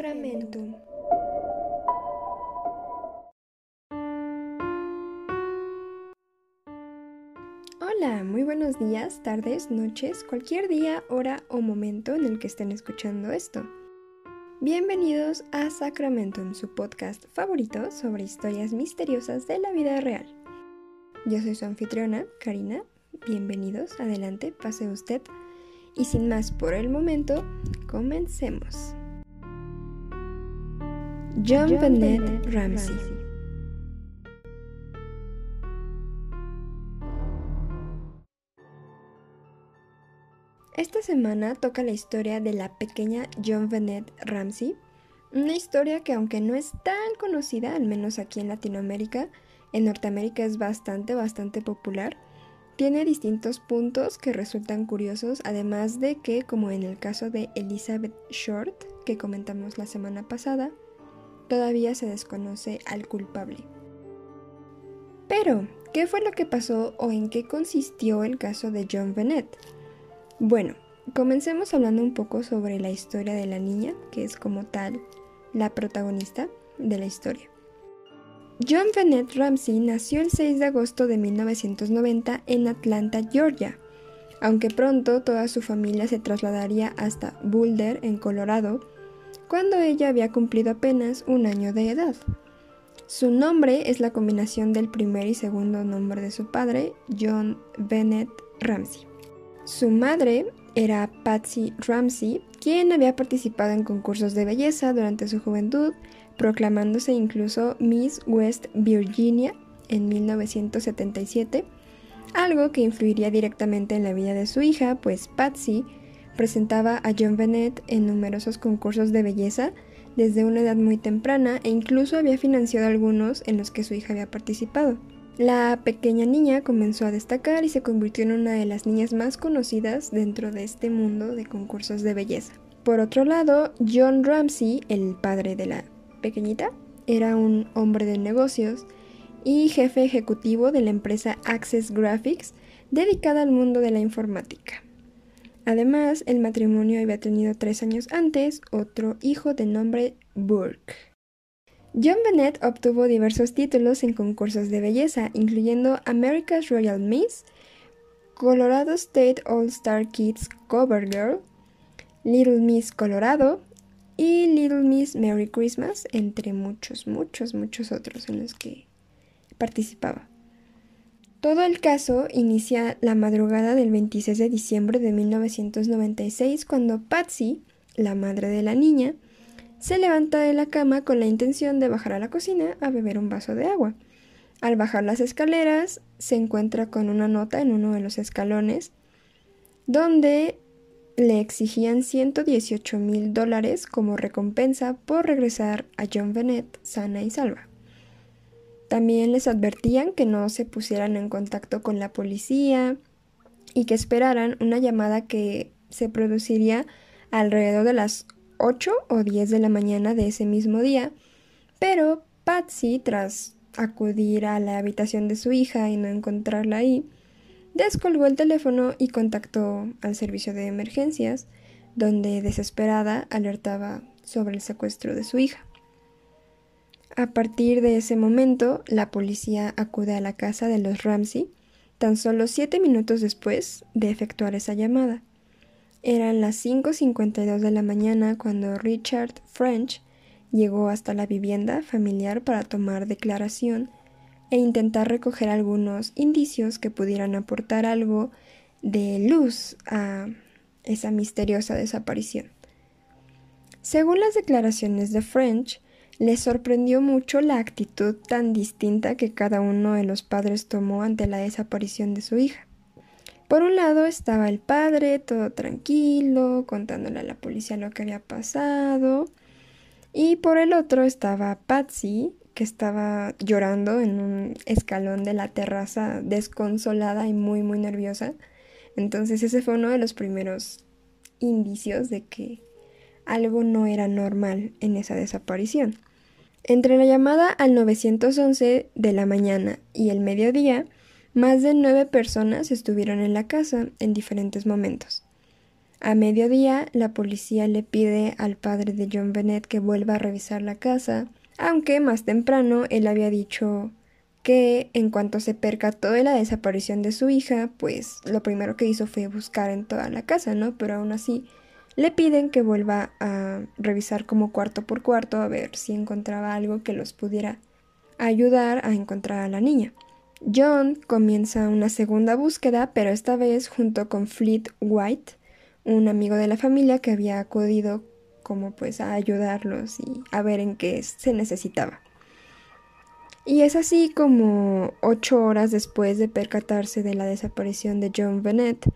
Sacramentum. Hola, muy buenos días, tardes, noches, cualquier día, hora o momento en el que estén escuchando esto. Bienvenidos a Sacramentum, su podcast favorito sobre historias misteriosas de la vida real. Yo soy su anfitriona, Karina. Bienvenidos, adelante, pase usted. Y sin más por el momento, comencemos. John, Bennett Ramsey. Esta semana toca la historia de la pequeña John Bennett Ramsey, una historia que aunque no es tan conocida, al menos aquí en Latinoamérica, en Norteamérica es bastante, bastante popular, tiene distintos puntos que resultan curiosos, además de que, como en el caso de Elizabeth Short, que comentamos la semana pasada, todavía se desconoce al culpable. Pero, ¿qué fue lo que pasó o en qué consistió el caso de John Bennett? Bueno, comencemos hablando un poco sobre la historia de la niña, que es como tal la protagonista de la historia. John Bennett Ramsey nació el 6 de agosto de 1990 en Atlanta, Georgia, aunque pronto toda su familia se trasladaría hasta Boulder, en Colorado, cuando ella había cumplido apenas un año de edad. Su nombre es la combinación del primer y segundo nombre de su padre, John Bennett Ramsey. Su madre era Patsy Ramsey, quien había participado en concursos de belleza durante su juventud, proclamándose incluso Miss West Virginia en 1977, algo que influiría directamente en la vida de su hija, pues Patsy presentaba a John Bennett en numerosos concursos de belleza desde una edad muy temprana e incluso había financiado algunos en los que su hija había participado. La pequeña niña comenzó a destacar y se convirtió en una de las niñas más conocidas dentro de este mundo de concursos de belleza. Por otro lado, John Ramsey, el padre de la pequeñita, era un hombre de negocios y jefe ejecutivo de la empresa Access Graphics dedicada al mundo de la informática. Además, el matrimonio había tenido tres años antes otro hijo de nombre Burke. John Bennett obtuvo diversos títulos en concursos de belleza, incluyendo America's Royal Miss, Colorado State All Star Kids Cover Girl, Little Miss Colorado y Little Miss Merry Christmas, entre muchos, muchos, muchos otros en los que participaba. Todo el caso inicia la madrugada del 26 de diciembre de 1996 cuando Patsy, la madre de la niña, se levanta de la cama con la intención de bajar a la cocina a beber un vaso de agua. Al bajar las escaleras se encuentra con una nota en uno de los escalones donde le exigían 118 mil dólares como recompensa por regresar a John Bennett sana y salva. También les advertían que no se pusieran en contacto con la policía y que esperaran una llamada que se produciría alrededor de las 8 o 10 de la mañana de ese mismo día, pero Patsy, tras acudir a la habitación de su hija y no encontrarla ahí, descolgó el teléfono y contactó al servicio de emergencias, donde desesperada alertaba sobre el secuestro de su hija. A partir de ese momento, la policía acude a la casa de los Ramsey tan solo siete minutos después de efectuar esa llamada. Eran las 5.52 de la mañana cuando Richard French llegó hasta la vivienda familiar para tomar declaración e intentar recoger algunos indicios que pudieran aportar algo de luz a esa misteriosa desaparición. Según las declaraciones de French, le sorprendió mucho la actitud tan distinta que cada uno de los padres tomó ante la desaparición de su hija. Por un lado estaba el padre, todo tranquilo, contándole a la policía lo que había pasado, y por el otro estaba Patsy, que estaba llorando en un escalón de la terraza, desconsolada y muy, muy nerviosa. Entonces ese fue uno de los primeros indicios de que algo no era normal en esa desaparición. Entre la llamada al 911 de la mañana y el mediodía, más de nueve personas estuvieron en la casa en diferentes momentos. A mediodía, la policía le pide al padre de John Bennett que vuelva a revisar la casa, aunque más temprano él había dicho que en cuanto se percató de la desaparición de su hija, pues lo primero que hizo fue buscar en toda la casa, ¿no? Pero aún así le piden que vuelva a revisar como cuarto por cuarto a ver si encontraba algo que los pudiera ayudar a encontrar a la niña. John comienza una segunda búsqueda, pero esta vez junto con Fleet White, un amigo de la familia que había acudido como pues a ayudarlos y a ver en qué se necesitaba. Y es así como ocho horas después de percatarse de la desaparición de John Bennett,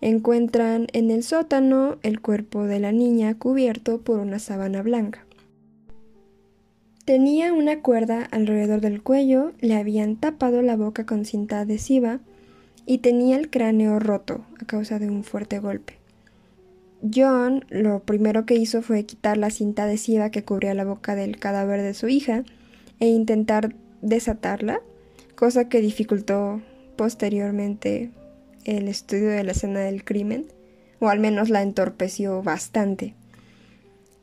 encuentran en el sótano el cuerpo de la niña cubierto por una sábana blanca. Tenía una cuerda alrededor del cuello, le habían tapado la boca con cinta adhesiva y tenía el cráneo roto a causa de un fuerte golpe. John lo primero que hizo fue quitar la cinta adhesiva que cubría la boca del cadáver de su hija e intentar desatarla, cosa que dificultó posteriormente el estudio de la escena del crimen, o al menos la entorpeció bastante.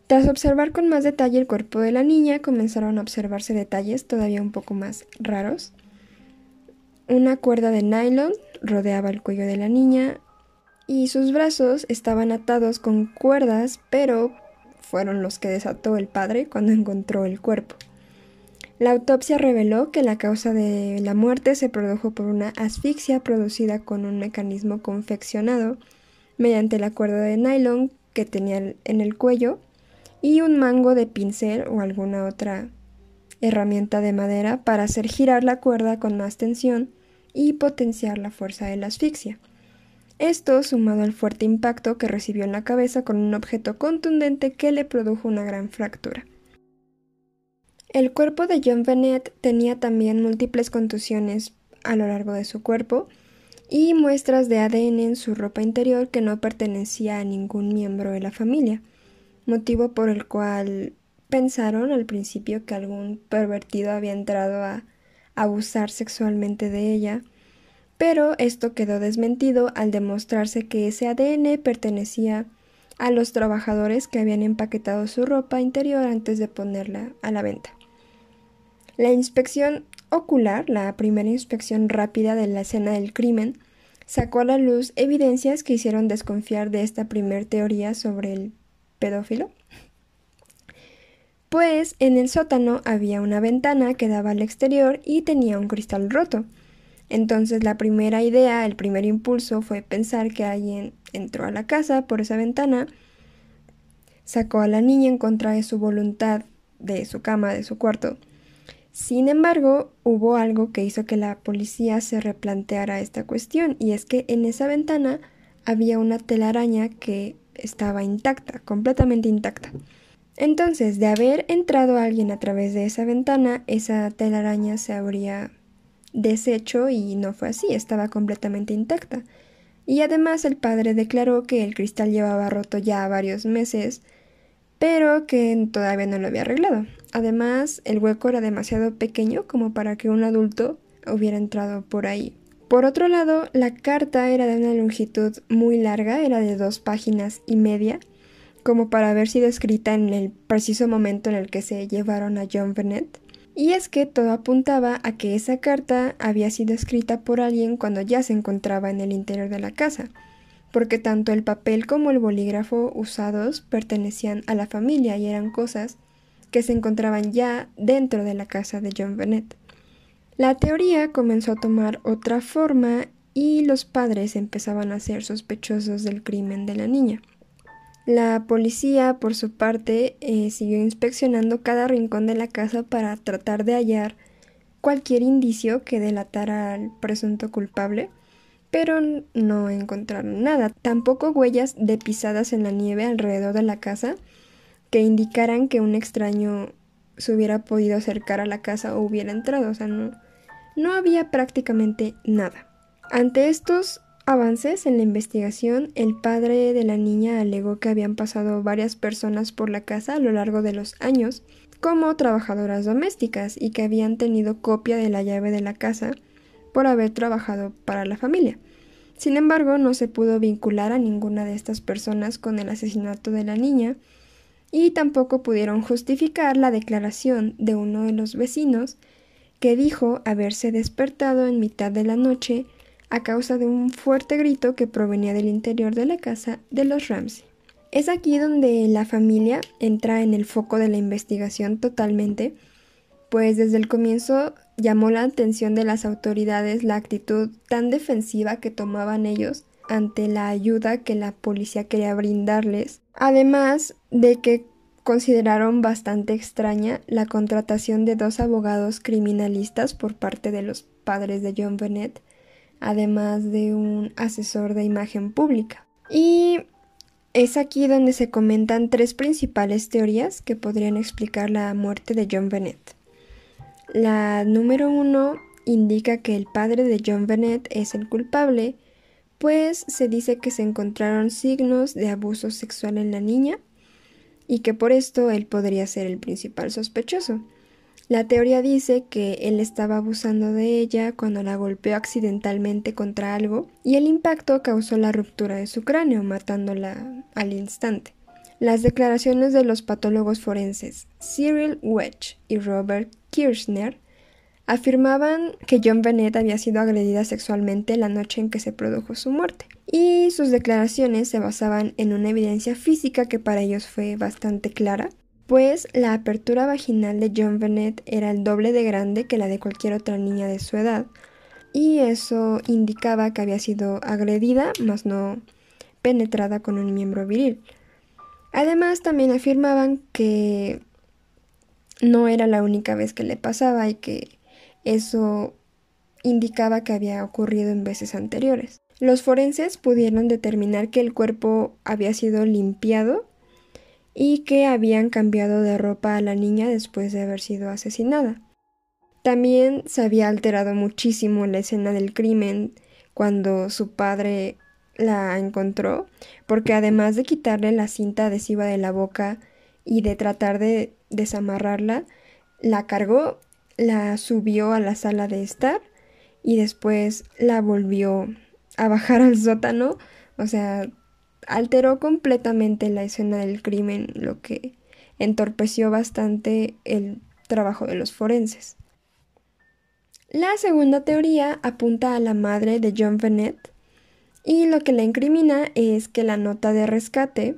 Tras observar con más detalle el cuerpo de la niña, comenzaron a observarse detalles todavía un poco más raros. Una cuerda de nylon rodeaba el cuello de la niña, y sus brazos estaban atados con cuerdas, pero fueron los que desató el padre cuando encontró el cuerpo. La autopsia reveló que la causa de la muerte se produjo por una asfixia producida con un mecanismo confeccionado mediante la cuerda de nylon que tenía en el cuello y un mango de pincel o alguna otra herramienta de madera para hacer girar la cuerda con más tensión y potenciar la fuerza de la asfixia. Esto sumado al fuerte impacto que recibió en la cabeza con un objeto contundente que le produjo una gran fractura. El cuerpo de John Bennett tenía también múltiples contusiones a lo largo de su cuerpo y muestras de ADN en su ropa interior que no pertenecía a ningún miembro de la familia, motivo por el cual pensaron al principio que algún pervertido había entrado a abusar sexualmente de ella pero esto quedó desmentido al demostrarse que ese ADN pertenecía a los trabajadores que habían empaquetado su ropa interior antes de ponerla a la venta. La inspección ocular, la primera inspección rápida de la escena del crimen, sacó a la luz evidencias que hicieron desconfiar de esta primer teoría sobre el pedófilo. Pues en el sótano había una ventana que daba al exterior y tenía un cristal roto, entonces la primera idea, el primer impulso fue pensar que alguien entró a la casa por esa ventana, sacó a la niña en contra de su voluntad de su cama, de su cuarto. Sin embargo, hubo algo que hizo que la policía se replanteara esta cuestión, y es que en esa ventana había una telaraña que estaba intacta, completamente intacta. Entonces, de haber entrado alguien a través de esa ventana, esa telaraña se habría deshecho y no fue así, estaba completamente intacta. Y además el padre declaró que el cristal llevaba roto ya varios meses, pero que todavía no lo había arreglado. Además, el hueco era demasiado pequeño como para que un adulto hubiera entrado por ahí. Por otro lado, la carta era de una longitud muy larga, era de dos páginas y media, como para haber sido escrita en el preciso momento en el que se llevaron a John Bennett. Y es que todo apuntaba a que esa carta había sido escrita por alguien cuando ya se encontraba en el interior de la casa, porque tanto el papel como el bolígrafo usados pertenecían a la familia y eran cosas que se encontraban ya dentro de la casa de John Bennett. La teoría comenzó a tomar otra forma y los padres empezaban a ser sospechosos del crimen de la niña. La policía, por su parte, eh, siguió inspeccionando cada rincón de la casa para tratar de hallar cualquier indicio que delatara al presunto culpable, pero no encontraron nada, tampoco huellas de pisadas en la nieve alrededor de la casa que indicaran que un extraño se hubiera podido acercar a la casa o hubiera entrado, o sea, no, no había prácticamente nada. Ante estos avances en la investigación, el padre de la niña alegó que habían pasado varias personas por la casa a lo largo de los años como trabajadoras domésticas y que habían tenido copia de la llave de la casa por haber trabajado para la familia. Sin embargo, no se pudo vincular a ninguna de estas personas con el asesinato de la niña y tampoco pudieron justificar la declaración de uno de los vecinos que dijo haberse despertado en mitad de la noche a causa de un fuerte grito que provenía del interior de la casa de los Ramsey. Es aquí donde la familia entra en el foco de la investigación totalmente, pues desde el comienzo llamó la atención de las autoridades la actitud tan defensiva que tomaban ellos ante la ayuda que la policía quería brindarles, además de que consideraron bastante extraña la contratación de dos abogados criminalistas por parte de los padres de John Bennett, además de un asesor de imagen pública. Y es aquí donde se comentan tres principales teorías que podrían explicar la muerte de John Bennett. La número uno indica que el padre de John Bennett es el culpable, pues se dice que se encontraron signos de abuso sexual en la niña y que por esto él podría ser el principal sospechoso. La teoría dice que él estaba abusando de ella cuando la golpeó accidentalmente contra algo y el impacto causó la ruptura de su cráneo, matándola al instante. Las declaraciones de los patólogos forenses Cyril Wedge y Robert Kirchner afirmaban que John Bennett había sido agredida sexualmente la noche en que se produjo su muerte, y sus declaraciones se basaban en una evidencia física que para ellos fue bastante clara, pues la apertura vaginal de John Bennett era el doble de grande que la de cualquier otra niña de su edad, y eso indicaba que había sido agredida, mas no penetrada con un miembro viril. Además, también afirmaban que no era la única vez que le pasaba y que eso indicaba que había ocurrido en veces anteriores. Los forenses pudieron determinar que el cuerpo había sido limpiado y que habían cambiado de ropa a la niña después de haber sido asesinada. También se había alterado muchísimo la escena del crimen cuando su padre la encontró, porque además de quitarle la cinta adhesiva de la boca y de tratar de desamarrarla, la cargó, la subió a la sala de estar y después la volvió a bajar al sótano. O sea, alteró completamente la escena del crimen, lo que entorpeció bastante el trabajo de los forenses. La segunda teoría apunta a la madre de John Bennett y lo que la incrimina es que la nota de rescate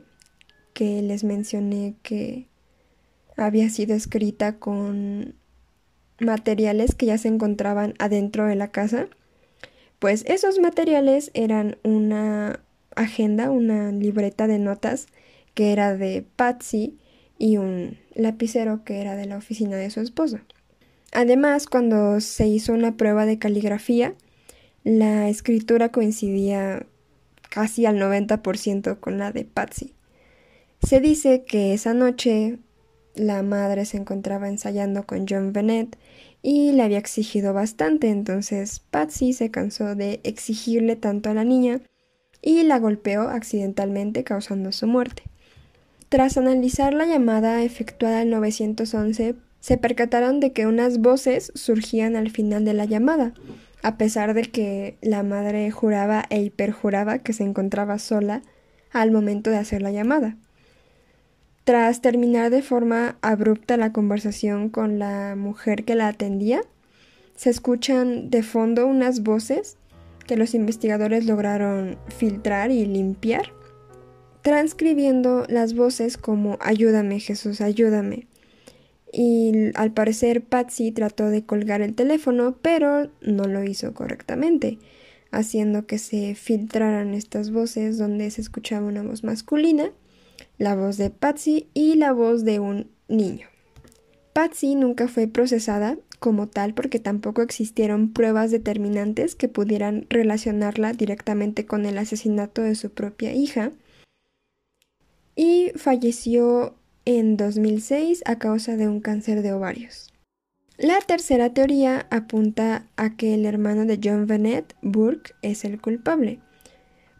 que les mencioné que había sido escrita con materiales que ya se encontraban adentro de la casa, pues esos materiales eran una agenda, una libreta de notas que era de Patsy y un lapicero que era de la oficina de su esposo. Además, cuando se hizo una prueba de caligrafía, la escritura coincidía casi al 90% con la de Patsy. Se dice que esa noche la madre se encontraba ensayando con John Bennett y le había exigido bastante, entonces Patsy se cansó de exigirle tanto a la niña y la golpeó accidentalmente causando su muerte. Tras analizar la llamada efectuada al 911, se percataron de que unas voces surgían al final de la llamada, a pesar de que la madre juraba e hiperjuraba que se encontraba sola al momento de hacer la llamada. Tras terminar de forma abrupta la conversación con la mujer que la atendía, se escuchan de fondo unas voces que los investigadores lograron filtrar y limpiar, transcribiendo las voces como Ayúdame Jesús, ayúdame. Y al parecer Patsy trató de colgar el teléfono, pero no lo hizo correctamente, haciendo que se filtraran estas voces donde se escuchaba una voz masculina la voz de Patsy y la voz de un niño. Patsy nunca fue procesada como tal porque tampoco existieron pruebas determinantes que pudieran relacionarla directamente con el asesinato de su propia hija y falleció en 2006 a causa de un cáncer de ovarios. La tercera teoría apunta a que el hermano de John Bennett, Burke, es el culpable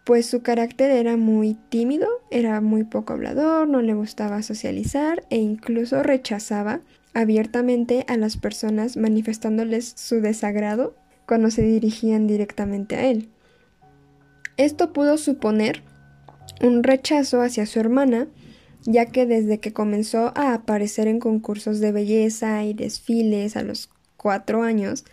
pues su carácter era muy tímido, era muy poco hablador, no le gustaba socializar e incluso rechazaba abiertamente a las personas manifestándoles su desagrado cuando se dirigían directamente a él. Esto pudo suponer un rechazo hacia su hermana, ya que desde que comenzó a aparecer en concursos de belleza y desfiles a los cuatro años,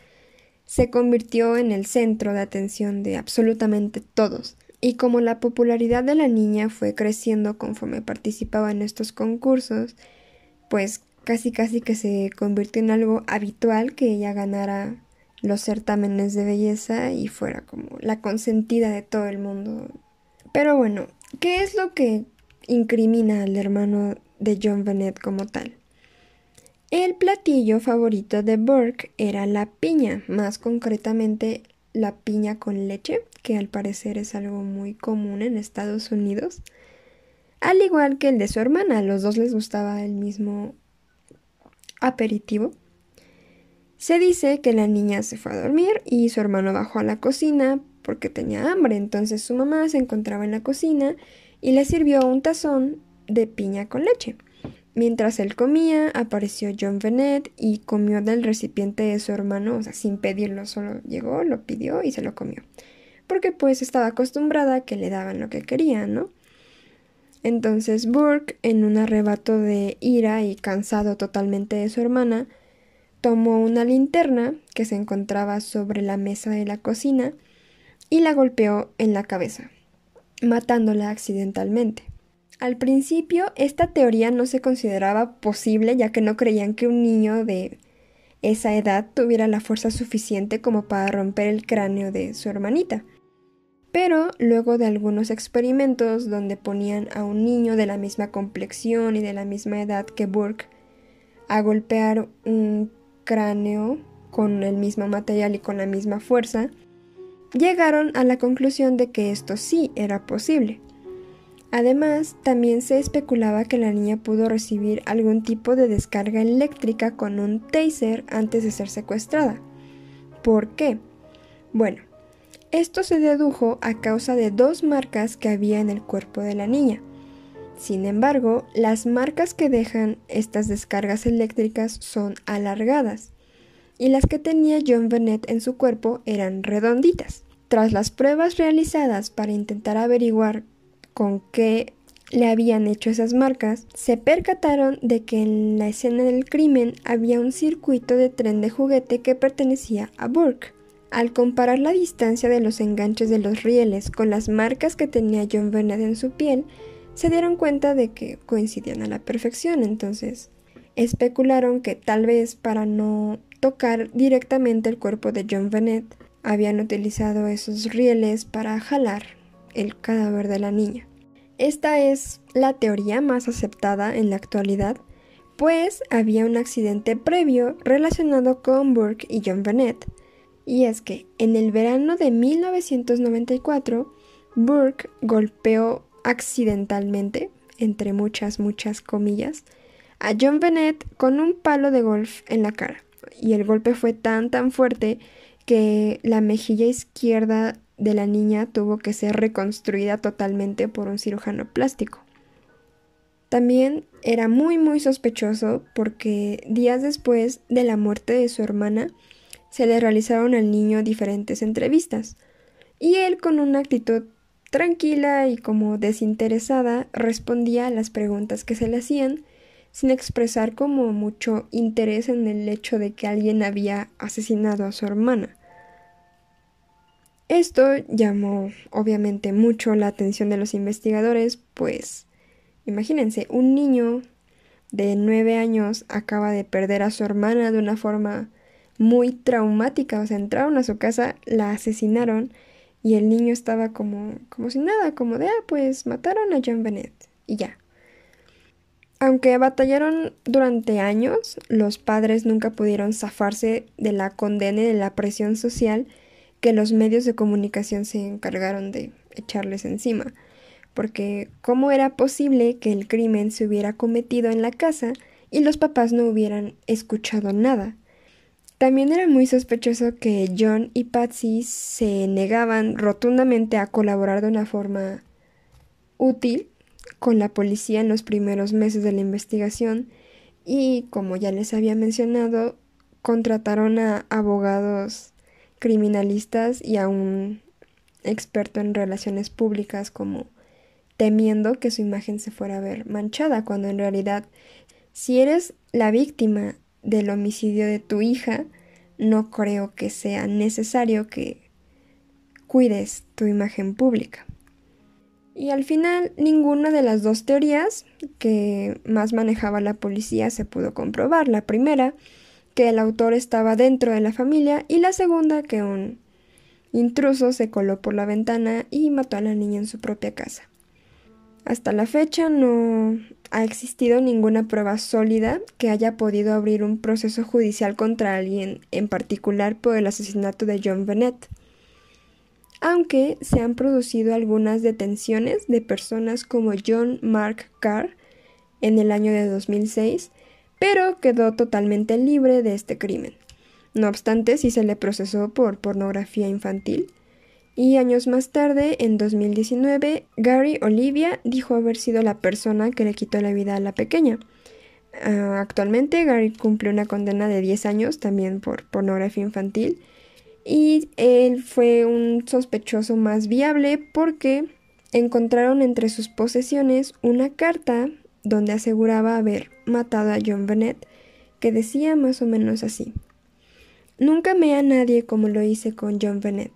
se convirtió en el centro de atención de absolutamente todos. Y como la popularidad de la niña fue creciendo conforme participaba en estos concursos, pues casi casi que se convirtió en algo habitual que ella ganara los certámenes de belleza y fuera como la consentida de todo el mundo. Pero bueno, ¿qué es lo que incrimina al hermano de John Bennett como tal? El platillo favorito de Burke era la piña, más concretamente la piña con leche, que al parecer es algo muy común en Estados Unidos. Al igual que el de su hermana, a los dos les gustaba el mismo aperitivo. Se dice que la niña se fue a dormir y su hermano bajó a la cocina porque tenía hambre, entonces su mamá se encontraba en la cocina y le sirvió un tazón de piña con leche. Mientras él comía, apareció John Bennett y comió del recipiente de su hermano, o sea, sin pedirlo, solo llegó, lo pidió y se lo comió. Porque pues estaba acostumbrada a que le daban lo que quería, ¿no? Entonces Burke, en un arrebato de ira y cansado totalmente de su hermana, tomó una linterna que se encontraba sobre la mesa de la cocina y la golpeó en la cabeza, matándola accidentalmente. Al principio, esta teoría no se consideraba posible ya que no creían que un niño de esa edad tuviera la fuerza suficiente como para romper el cráneo de su hermanita. Pero luego de algunos experimentos donde ponían a un niño de la misma complexión y de la misma edad que Burke a golpear un cráneo con el mismo material y con la misma fuerza, llegaron a la conclusión de que esto sí era posible. Además, también se especulaba que la niña pudo recibir algún tipo de descarga eléctrica con un taser antes de ser secuestrada. ¿Por qué? Bueno, esto se dedujo a causa de dos marcas que había en el cuerpo de la niña. Sin embargo, las marcas que dejan estas descargas eléctricas son alargadas y las que tenía John Bennett en su cuerpo eran redonditas. Tras las pruebas realizadas para intentar averiguar con qué le habían hecho esas marcas, se percataron de que en la escena del crimen había un circuito de tren de juguete que pertenecía a Burke. Al comparar la distancia de los enganches de los rieles con las marcas que tenía John Bennett en su piel, se dieron cuenta de que coincidían a la perfección, entonces especularon que tal vez para no tocar directamente el cuerpo de John Bennett, habían utilizado esos rieles para jalar el cadáver de la niña. Esta es la teoría más aceptada en la actualidad, pues había un accidente previo relacionado con Burke y John Bennett, y es que en el verano de 1994, Burke golpeó accidentalmente, entre muchas, muchas comillas, a John Bennett con un palo de golf en la cara. Y el golpe fue tan tan fuerte que la mejilla izquierda de la niña tuvo que ser reconstruida totalmente por un cirujano plástico. También era muy muy sospechoso porque días después de la muerte de su hermana se le realizaron al niño diferentes entrevistas y él con una actitud tranquila y como desinteresada respondía a las preguntas que se le hacían sin expresar como mucho interés en el hecho de que alguien había asesinado a su hermana. Esto llamó obviamente mucho la atención de los investigadores, pues imagínense, un niño de nueve años acaba de perder a su hermana de una forma muy traumática, o sea, entraron a su casa, la asesinaron y el niño estaba como, como si nada, como de, ah, pues mataron a John Bennett y ya. Aunque batallaron durante años, los padres nunca pudieron zafarse de la condena y de la presión social que los medios de comunicación se encargaron de echarles encima, porque ¿cómo era posible que el crimen se hubiera cometido en la casa y los papás no hubieran escuchado nada? También era muy sospechoso que John y Patsy se negaban rotundamente a colaborar de una forma útil con la policía en los primeros meses de la investigación y, como ya les había mencionado, contrataron a abogados criminalistas y a un experto en relaciones públicas como temiendo que su imagen se fuera a ver manchada, cuando en realidad si eres la víctima del homicidio de tu hija, no creo que sea necesario que cuides tu imagen pública. Y al final, ninguna de las dos teorías que más manejaba la policía se pudo comprobar. La primera, que el autor estaba dentro de la familia, y la segunda, que un intruso se coló por la ventana y mató a la niña en su propia casa. Hasta la fecha no ha existido ninguna prueba sólida que haya podido abrir un proceso judicial contra alguien, en particular por el asesinato de John Bennett aunque se han producido algunas detenciones de personas como John Mark Carr en el año de 2006, pero quedó totalmente libre de este crimen. No obstante, sí se le procesó por pornografía infantil. Y años más tarde, en 2019, Gary Olivia dijo haber sido la persona que le quitó la vida a la pequeña. Ah, actualmente, Gary cumple una condena de 10 años también por pornografía infantil y él fue un sospechoso más viable porque encontraron entre sus posesiones una carta donde aseguraba haber matado a John Bennett que decía más o menos así. Nunca amé a nadie como lo hice con John Bennett,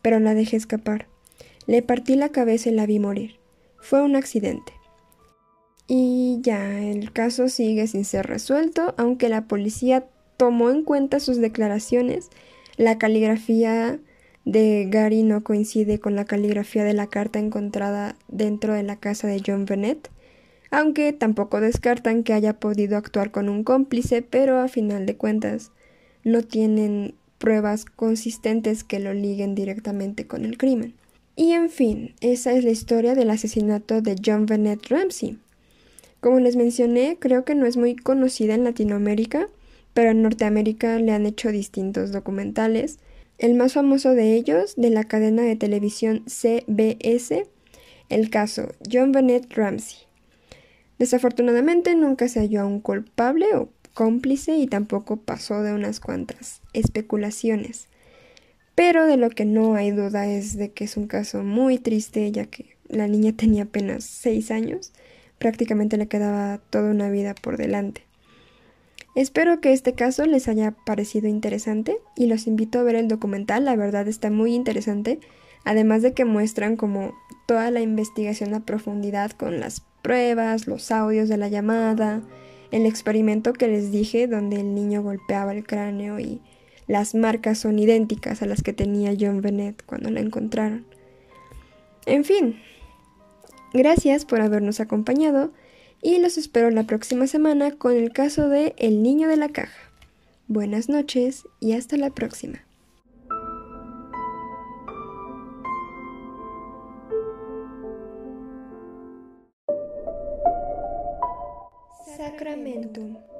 pero la dejé escapar. Le partí la cabeza y la vi morir. Fue un accidente. Y ya, el caso sigue sin ser resuelto, aunque la policía tomó en cuenta sus declaraciones la caligrafía de Gary no coincide con la caligrafía de la carta encontrada dentro de la casa de John Bennett, aunque tampoco descartan que haya podido actuar con un cómplice, pero a final de cuentas no tienen pruebas consistentes que lo liguen directamente con el crimen. Y en fin, esa es la historia del asesinato de John Bennett Ramsey. Como les mencioné, creo que no es muy conocida en Latinoamérica, pero en Norteamérica le han hecho distintos documentales. El más famoso de ellos, de la cadena de televisión CBS, el caso John Bennett Ramsey. Desafortunadamente nunca se halló a un culpable o cómplice y tampoco pasó de unas cuantas especulaciones. Pero de lo que no hay duda es de que es un caso muy triste, ya que la niña tenía apenas seis años, prácticamente le quedaba toda una vida por delante. Espero que este caso les haya parecido interesante y los invito a ver el documental, la verdad está muy interesante, además de que muestran como toda la investigación a profundidad con las pruebas, los audios de la llamada, el experimento que les dije donde el niño golpeaba el cráneo y las marcas son idénticas a las que tenía John Bennett cuando la encontraron. En fin, gracias por habernos acompañado y los espero la próxima semana con el caso de El Niño de la Caja. Buenas noches y hasta la próxima. Sacramento.